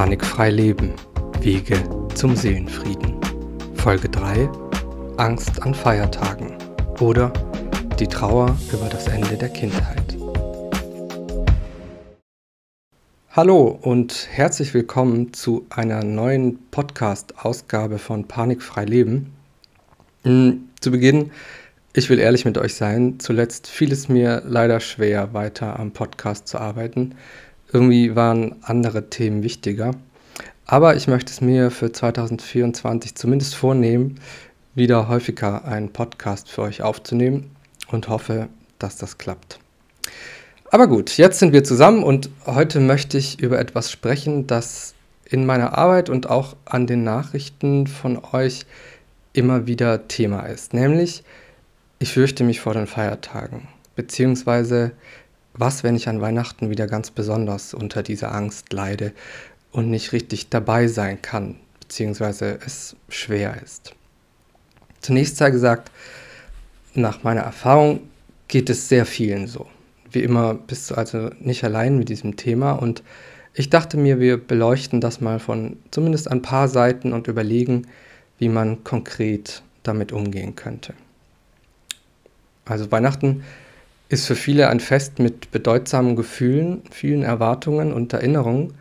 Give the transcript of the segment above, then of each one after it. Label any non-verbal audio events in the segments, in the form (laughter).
Panikfrei leben. Wege zum Seelenfrieden. Folge 3. Angst an Feiertagen. Oder die Trauer über das Ende der Kindheit. Hallo und herzlich willkommen zu einer neuen Podcast-Ausgabe von Panikfrei leben. Hm, zu Beginn, ich will ehrlich mit euch sein, zuletzt fiel es mir leider schwer, weiter am Podcast zu arbeiten irgendwie waren andere Themen wichtiger. Aber ich möchte es mir für 2024 zumindest vornehmen, wieder häufiger einen Podcast für euch aufzunehmen und hoffe, dass das klappt. Aber gut, jetzt sind wir zusammen und heute möchte ich über etwas sprechen, das in meiner Arbeit und auch an den Nachrichten von euch immer wieder Thema ist. Nämlich, ich fürchte mich vor den Feiertagen, beziehungsweise was, wenn ich an Weihnachten wieder ganz besonders unter dieser Angst leide und nicht richtig dabei sein kann, beziehungsweise es schwer ist? Zunächst sei gesagt, nach meiner Erfahrung geht es sehr vielen so. Wie immer bist du also nicht allein mit diesem Thema und ich dachte mir, wir beleuchten das mal von zumindest ein paar Seiten und überlegen, wie man konkret damit umgehen könnte. Also Weihnachten ist für viele ein Fest mit bedeutsamen Gefühlen, vielen Erwartungen und Erinnerungen.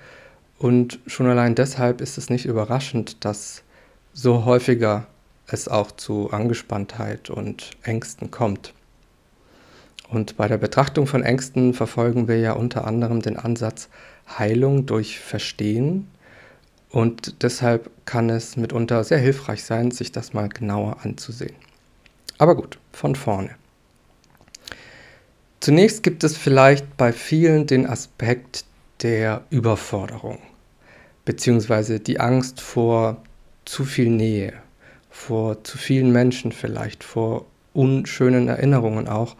Und schon allein deshalb ist es nicht überraschend, dass so häufiger es auch zu Angespanntheit und Ängsten kommt. Und bei der Betrachtung von Ängsten verfolgen wir ja unter anderem den Ansatz Heilung durch Verstehen. Und deshalb kann es mitunter sehr hilfreich sein, sich das mal genauer anzusehen. Aber gut, von vorne. Zunächst gibt es vielleicht bei vielen den Aspekt der Überforderung, beziehungsweise die Angst vor zu viel Nähe, vor zu vielen Menschen vielleicht, vor unschönen Erinnerungen auch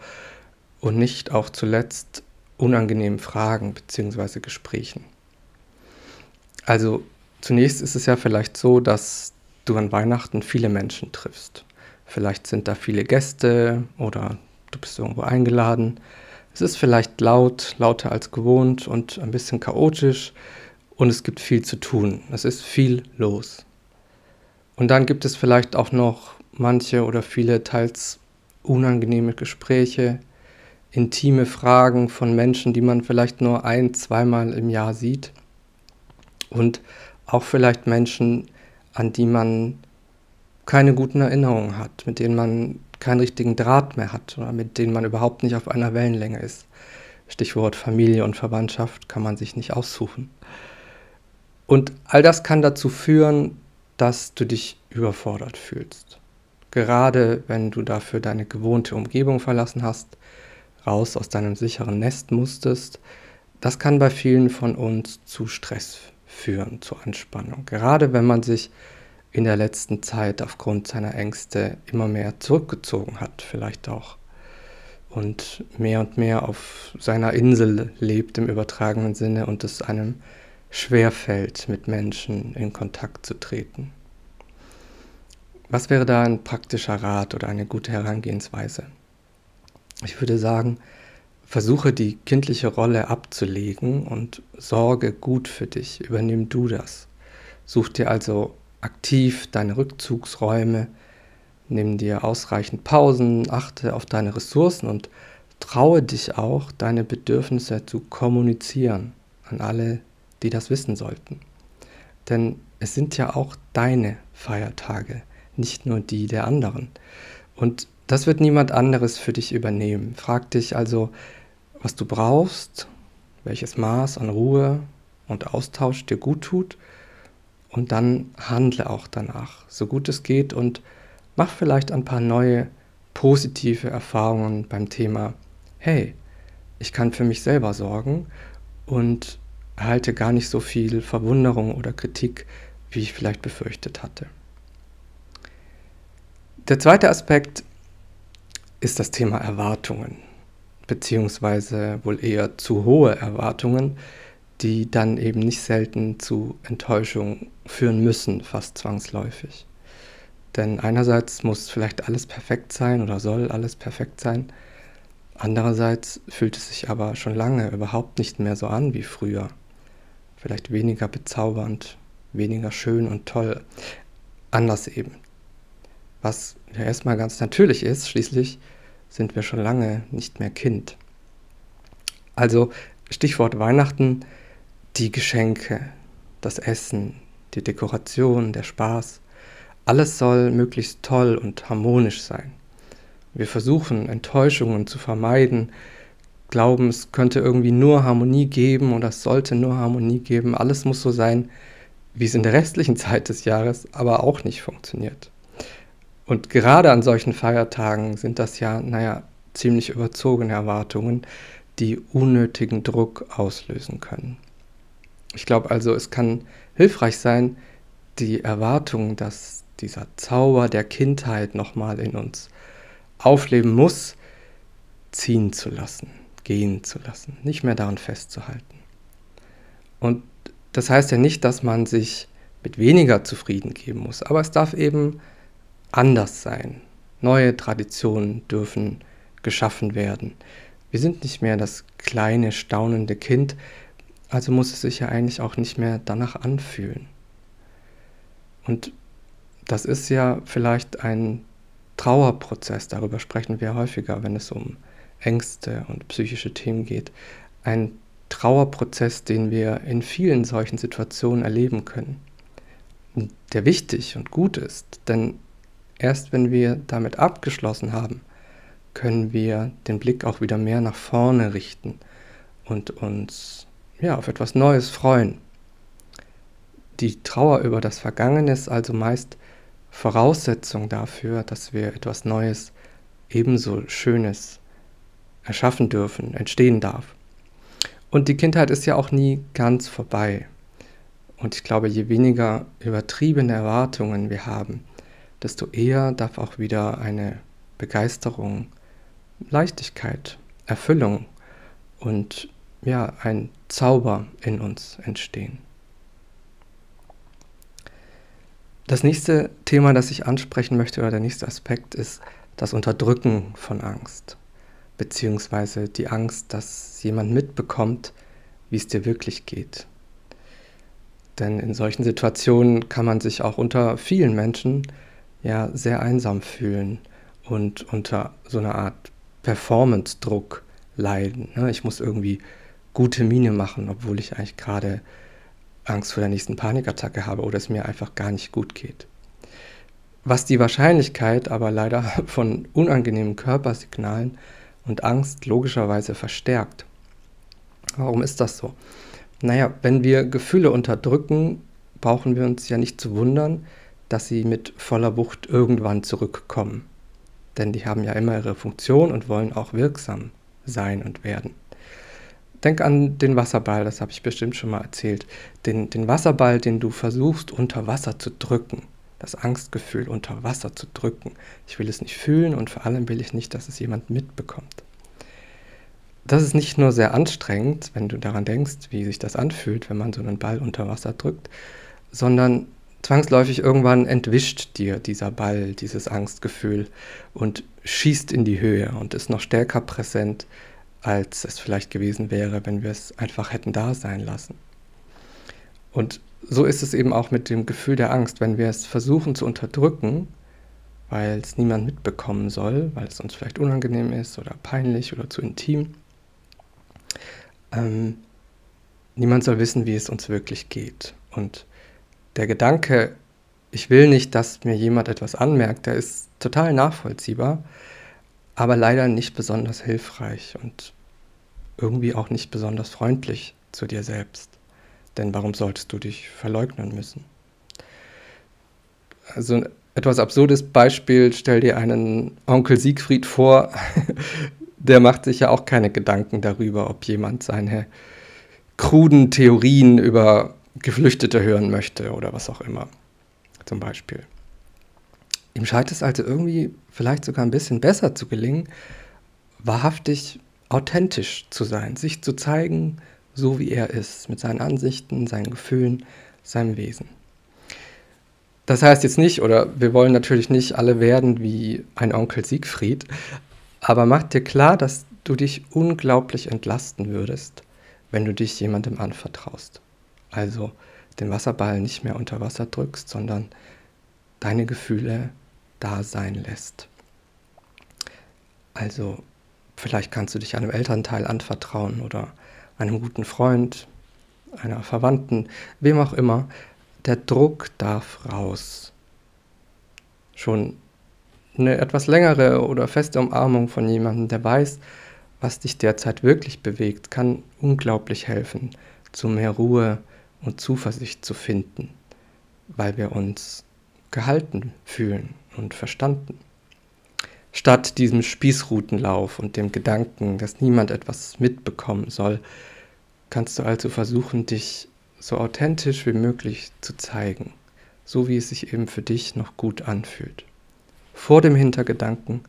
und nicht auch zuletzt unangenehmen Fragen beziehungsweise Gesprächen. Also zunächst ist es ja vielleicht so, dass du an Weihnachten viele Menschen triffst. Vielleicht sind da viele Gäste oder du bist irgendwo eingeladen. Es ist vielleicht laut, lauter als gewohnt und ein bisschen chaotisch und es gibt viel zu tun. Es ist viel los. Und dann gibt es vielleicht auch noch manche oder viele teils unangenehme Gespräche, intime Fragen von Menschen, die man vielleicht nur ein, zweimal im Jahr sieht. Und auch vielleicht Menschen, an die man keine guten Erinnerungen hat, mit denen man keinen richtigen Draht mehr hat oder mit denen man überhaupt nicht auf einer Wellenlänge ist. Stichwort Familie und Verwandtschaft kann man sich nicht aussuchen. Und all das kann dazu führen, dass du dich überfordert fühlst. Gerade wenn du dafür deine gewohnte Umgebung verlassen hast, raus aus deinem sicheren Nest musstest, das kann bei vielen von uns zu Stress führen, zu Anspannung. Gerade wenn man sich in der letzten Zeit aufgrund seiner Ängste immer mehr zurückgezogen hat, vielleicht auch. Und mehr und mehr auf seiner Insel lebt im übertragenen Sinne und es einem schwerfällt, mit Menschen in Kontakt zu treten. Was wäre da ein praktischer Rat oder eine gute Herangehensweise? Ich würde sagen, versuche die kindliche Rolle abzulegen und sorge gut für dich, übernimm du das. Such dir also aktiv deine Rückzugsräume, nimm dir ausreichend Pausen, achte auf deine Ressourcen und traue dich auch, deine Bedürfnisse zu kommunizieren an alle, die das wissen sollten. Denn es sind ja auch deine Feiertage, nicht nur die der anderen. Und das wird niemand anderes für dich übernehmen. Frag dich also, was du brauchst, welches Maß an Ruhe und Austausch dir gut tut und dann handle auch danach, so gut es geht und mach vielleicht ein paar neue positive Erfahrungen beim Thema, hey, ich kann für mich selber sorgen und erhalte gar nicht so viel Verwunderung oder Kritik, wie ich vielleicht befürchtet hatte. Der zweite Aspekt ist das Thema Erwartungen, beziehungsweise wohl eher zu hohe Erwartungen, die dann eben nicht selten zu Enttäuschung führen müssen, fast zwangsläufig. Denn einerseits muss vielleicht alles perfekt sein oder soll alles perfekt sein, andererseits fühlt es sich aber schon lange überhaupt nicht mehr so an wie früher. vielleicht weniger bezaubernd, weniger schön und toll, anders eben. Was ja erstmal ganz natürlich ist, schließlich sind wir schon lange nicht mehr Kind. Also Stichwort Weihnachten, die Geschenke, das Essen, die Dekoration, der Spaß, alles soll möglichst toll und harmonisch sein. Wir versuchen Enttäuschungen zu vermeiden, glauben, es könnte irgendwie nur Harmonie geben oder es sollte nur Harmonie geben. Alles muss so sein, wie es in der restlichen Zeit des Jahres aber auch nicht funktioniert. Und gerade an solchen Feiertagen sind das ja, naja, ziemlich überzogene Erwartungen, die unnötigen Druck auslösen können. Ich glaube also, es kann hilfreich sein, die Erwartung, dass dieser Zauber der Kindheit nochmal in uns aufleben muss, ziehen zu lassen, gehen zu lassen, nicht mehr daran festzuhalten. Und das heißt ja nicht, dass man sich mit weniger zufrieden geben muss, aber es darf eben anders sein. Neue Traditionen dürfen geschaffen werden. Wir sind nicht mehr das kleine, staunende Kind, also muss es sich ja eigentlich auch nicht mehr danach anfühlen. Und das ist ja vielleicht ein Trauerprozess, darüber sprechen wir häufiger, wenn es um Ängste und psychische Themen geht. Ein Trauerprozess, den wir in vielen solchen Situationen erleben können. Der wichtig und gut ist, denn erst wenn wir damit abgeschlossen haben, können wir den Blick auch wieder mehr nach vorne richten und uns ja, auf etwas Neues freuen. Die Trauer über das Vergangene ist also meist Voraussetzung dafür, dass wir etwas Neues, ebenso Schönes erschaffen dürfen, entstehen darf. Und die Kindheit ist ja auch nie ganz vorbei. Und ich glaube, je weniger übertriebene Erwartungen wir haben, desto eher darf auch wieder eine Begeisterung, Leichtigkeit, Erfüllung und ja, ein Zauber in uns entstehen. Das nächste Thema, das ich ansprechen möchte, oder der nächste Aspekt, ist das Unterdrücken von Angst, beziehungsweise die Angst, dass jemand mitbekommt, wie es dir wirklich geht. Denn in solchen Situationen kann man sich auch unter vielen Menschen ja sehr einsam fühlen und unter so einer Art Performance-Druck leiden. Ne? Ich muss irgendwie gute Miene machen, obwohl ich eigentlich gerade Angst vor der nächsten Panikattacke habe oder es mir einfach gar nicht gut geht. Was die Wahrscheinlichkeit aber leider (laughs) von unangenehmen Körpersignalen und Angst logischerweise verstärkt. Warum ist das so? Naja, wenn wir Gefühle unterdrücken, brauchen wir uns ja nicht zu wundern, dass sie mit voller Wucht irgendwann zurückkommen. Denn die haben ja immer ihre Funktion und wollen auch wirksam sein und werden. Denk an den Wasserball, das habe ich bestimmt schon mal erzählt. Den, den Wasserball, den du versuchst unter Wasser zu drücken. Das Angstgefühl unter Wasser zu drücken. Ich will es nicht fühlen und vor allem will ich nicht, dass es jemand mitbekommt. Das ist nicht nur sehr anstrengend, wenn du daran denkst, wie sich das anfühlt, wenn man so einen Ball unter Wasser drückt, sondern zwangsläufig irgendwann entwischt dir dieser Ball, dieses Angstgefühl und schießt in die Höhe und ist noch stärker präsent als es vielleicht gewesen wäre, wenn wir es einfach hätten da sein lassen. Und so ist es eben auch mit dem Gefühl der Angst, wenn wir es versuchen zu unterdrücken, weil es niemand mitbekommen soll, weil es uns vielleicht unangenehm ist oder peinlich oder zu intim. Ähm, niemand soll wissen, wie es uns wirklich geht. Und der Gedanke, ich will nicht, dass mir jemand etwas anmerkt, der ist total nachvollziehbar aber leider nicht besonders hilfreich und irgendwie auch nicht besonders freundlich zu dir selbst. Denn warum solltest du dich verleugnen müssen? Also ein etwas absurdes Beispiel, stell dir einen Onkel Siegfried vor, (laughs) der macht sich ja auch keine Gedanken darüber, ob jemand seine kruden Theorien über Geflüchtete hören möchte oder was auch immer, zum Beispiel. Ihm scheint es also irgendwie vielleicht sogar ein bisschen besser zu gelingen, wahrhaftig authentisch zu sein, sich zu zeigen, so wie er ist, mit seinen Ansichten, seinen Gefühlen, seinem Wesen. Das heißt jetzt nicht, oder wir wollen natürlich nicht alle werden wie ein Onkel Siegfried, aber mach dir klar, dass du dich unglaublich entlasten würdest, wenn du dich jemandem anvertraust. Also den Wasserball nicht mehr unter Wasser drückst, sondern deine Gefühle da sein lässt. Also vielleicht kannst du dich einem Elternteil anvertrauen oder einem guten Freund, einer Verwandten, wem auch immer. Der Druck darf raus. Schon eine etwas längere oder feste Umarmung von jemandem, der weiß, was dich derzeit wirklich bewegt, kann unglaublich helfen, zu mehr Ruhe und Zuversicht zu finden, weil wir uns gehalten fühlen und verstanden. Statt diesem Spießrutenlauf und dem Gedanken, dass niemand etwas mitbekommen soll, kannst du also versuchen, dich so authentisch wie möglich zu zeigen, so wie es sich eben für dich noch gut anfühlt. Vor dem Hintergedanken,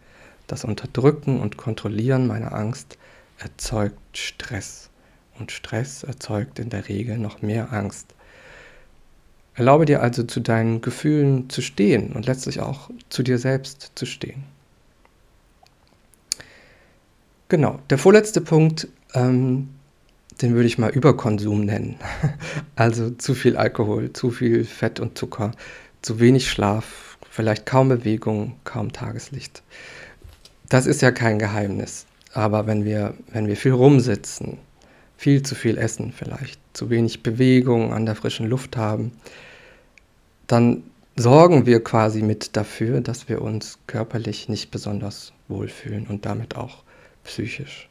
das Unterdrücken und Kontrollieren meiner Angst erzeugt Stress. Und Stress erzeugt in der Regel noch mehr Angst. Erlaube dir also zu deinen Gefühlen zu stehen und letztlich auch zu dir selbst zu stehen. Genau, der vorletzte Punkt, ähm, den würde ich mal Überkonsum nennen. (laughs) Also zu viel Alkohol, zu viel Fett und Zucker, zu wenig Schlaf, vielleicht kaum Bewegung, kaum Tageslicht. Das ist ja kein Geheimnis. Aber wenn wir, wenn wir viel rumsitzen, viel zu viel essen vielleicht, zu wenig Bewegung an der frischen Luft haben, dann sorgen wir quasi mit dafür, dass wir uns körperlich nicht besonders wohlfühlen und damit auch psychisch.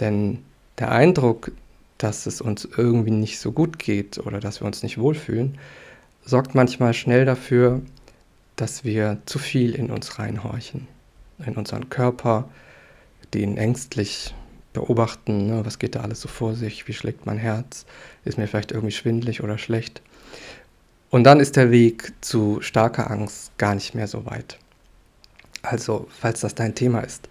Denn der Eindruck, dass es uns irgendwie nicht so gut geht oder dass wir uns nicht wohlfühlen, sorgt manchmal schnell dafür, dass wir zu viel in uns reinhorchen in unseren Körper, den ängstlich beobachten, ne, was geht da alles so vor sich, wie schlägt mein Herz, ist mir vielleicht irgendwie schwindlig oder schlecht. Und dann ist der Weg zu starker Angst gar nicht mehr so weit. Also, falls das dein Thema ist,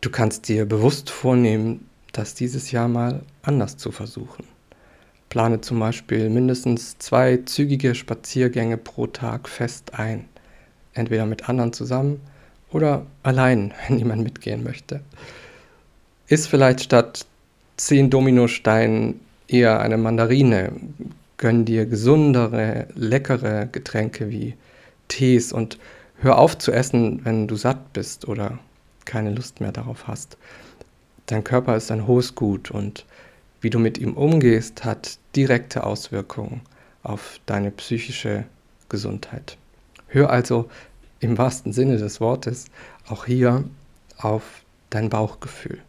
du kannst dir bewusst vornehmen, das dieses Jahr mal anders zu versuchen. Plane zum Beispiel mindestens zwei zügige Spaziergänge pro Tag fest ein. Entweder mit anderen zusammen oder allein, (laughs) wenn jemand mitgehen möchte. Ist vielleicht statt zehn Dominosteinen eher eine Mandarine. Gönn dir gesundere, leckere Getränke wie Tees und hör auf zu essen, wenn du satt bist oder keine Lust mehr darauf hast. Dein Körper ist ein hohes Gut und wie du mit ihm umgehst, hat direkte Auswirkungen auf deine psychische Gesundheit. Hör also im wahrsten Sinne des Wortes auch hier auf dein Bauchgefühl.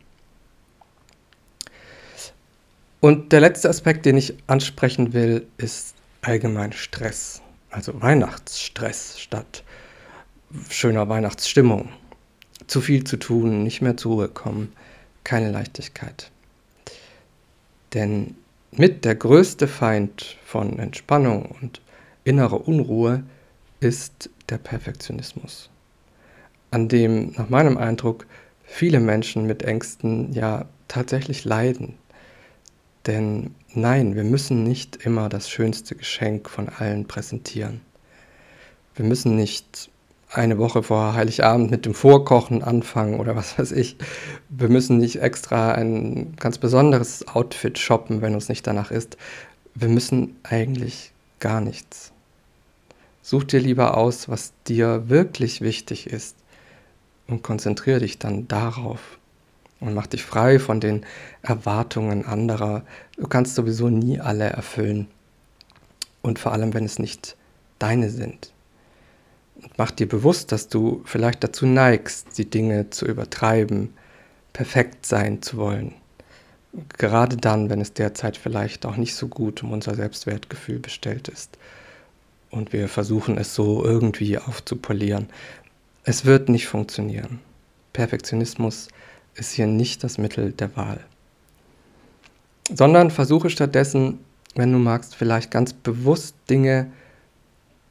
Und der letzte Aspekt, den ich ansprechen will, ist allgemein Stress. Also Weihnachtsstress statt schöner Weihnachtsstimmung. Zu viel zu tun, nicht mehr zur Ruhe kommen, keine Leichtigkeit. Denn mit der größte Feind von Entspannung und innerer Unruhe ist der Perfektionismus, an dem nach meinem Eindruck viele Menschen mit Ängsten ja tatsächlich leiden. Denn nein, wir müssen nicht immer das schönste Geschenk von allen präsentieren. Wir müssen nicht eine Woche vor Heiligabend mit dem Vorkochen anfangen oder was weiß ich. Wir müssen nicht extra ein ganz besonderes Outfit shoppen, wenn uns nicht danach ist. Wir müssen eigentlich gar nichts. Such dir lieber aus, was dir wirklich wichtig ist und konzentriere dich dann darauf und mach dich frei von den Erwartungen anderer. Du kannst sowieso nie alle erfüllen und vor allem, wenn es nicht deine sind. Und mach dir bewusst, dass du vielleicht dazu neigst, die Dinge zu übertreiben, perfekt sein zu wollen. Gerade dann, wenn es derzeit vielleicht auch nicht so gut um unser Selbstwertgefühl bestellt ist und wir versuchen es so irgendwie aufzupolieren. Es wird nicht funktionieren. Perfektionismus ist hier nicht das Mittel der Wahl. Sondern versuche stattdessen, wenn du magst, vielleicht ganz bewusst Dinge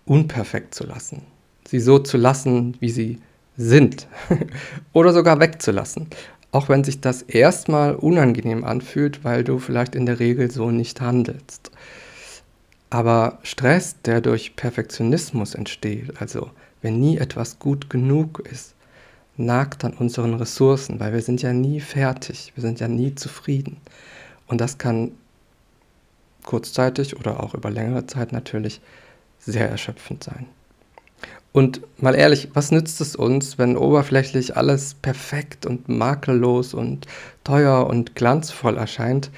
unperfekt zu lassen. Sie so zu lassen, wie sie sind. (laughs) Oder sogar wegzulassen. Auch wenn sich das erstmal unangenehm anfühlt, weil du vielleicht in der Regel so nicht handelst. Aber Stress, der durch Perfektionismus entsteht, also wenn nie etwas gut genug ist, nagt an unseren Ressourcen, weil wir sind ja nie fertig, wir sind ja nie zufrieden. Und das kann kurzzeitig oder auch über längere Zeit natürlich sehr erschöpfend sein. Und mal ehrlich, was nützt es uns, wenn oberflächlich alles perfekt und makellos und teuer und glanzvoll erscheint,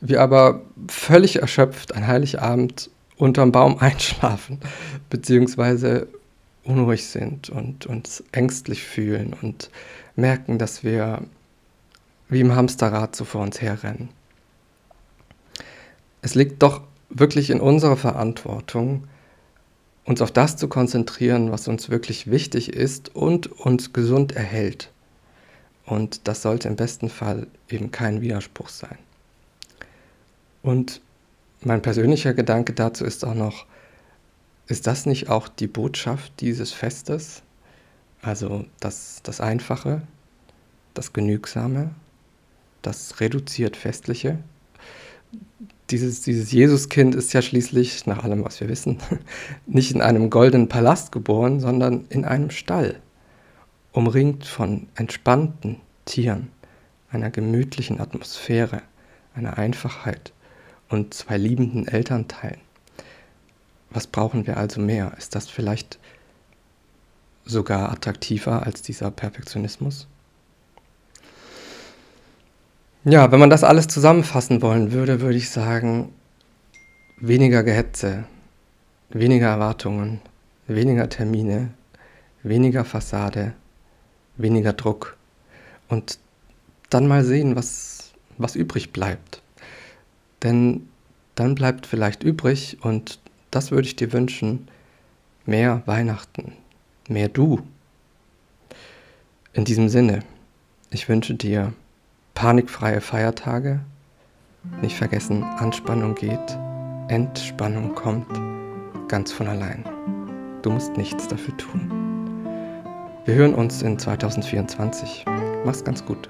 wir aber völlig erschöpft an Heiligabend unterm Baum (laughs) einschlafen, beziehungsweise unruhig sind und uns ängstlich fühlen und merken, dass wir wie im Hamsterrad so vor uns herrennen. Es liegt doch wirklich in unserer Verantwortung, uns auf das zu konzentrieren, was uns wirklich wichtig ist und uns gesund erhält. Und das sollte im besten Fall eben kein Widerspruch sein. Und mein persönlicher Gedanke dazu ist auch noch, ist das nicht auch die Botschaft dieses Festes? Also das, das Einfache, das Genügsame, das reduziert Festliche? Dieses, dieses Jesuskind ist ja schließlich, nach allem, was wir wissen, (laughs) nicht in einem goldenen Palast geboren, sondern in einem Stall, umringt von entspannten Tieren, einer gemütlichen Atmosphäre, einer Einfachheit und zwei liebenden Elternteilen. Was brauchen wir also mehr? Ist das vielleicht sogar attraktiver als dieser Perfektionismus? Ja, wenn man das alles zusammenfassen wollen würde, würde ich sagen, weniger Gehetze, weniger Erwartungen, weniger Termine, weniger Fassade, weniger Druck und dann mal sehen, was, was übrig bleibt. Denn dann bleibt vielleicht übrig, und das würde ich dir wünschen, mehr Weihnachten, mehr du. In diesem Sinne, ich wünsche dir panikfreie Feiertage. Nicht vergessen, Anspannung geht, Entspannung kommt ganz von allein. Du musst nichts dafür tun. Wir hören uns in 2024. Mach's ganz gut.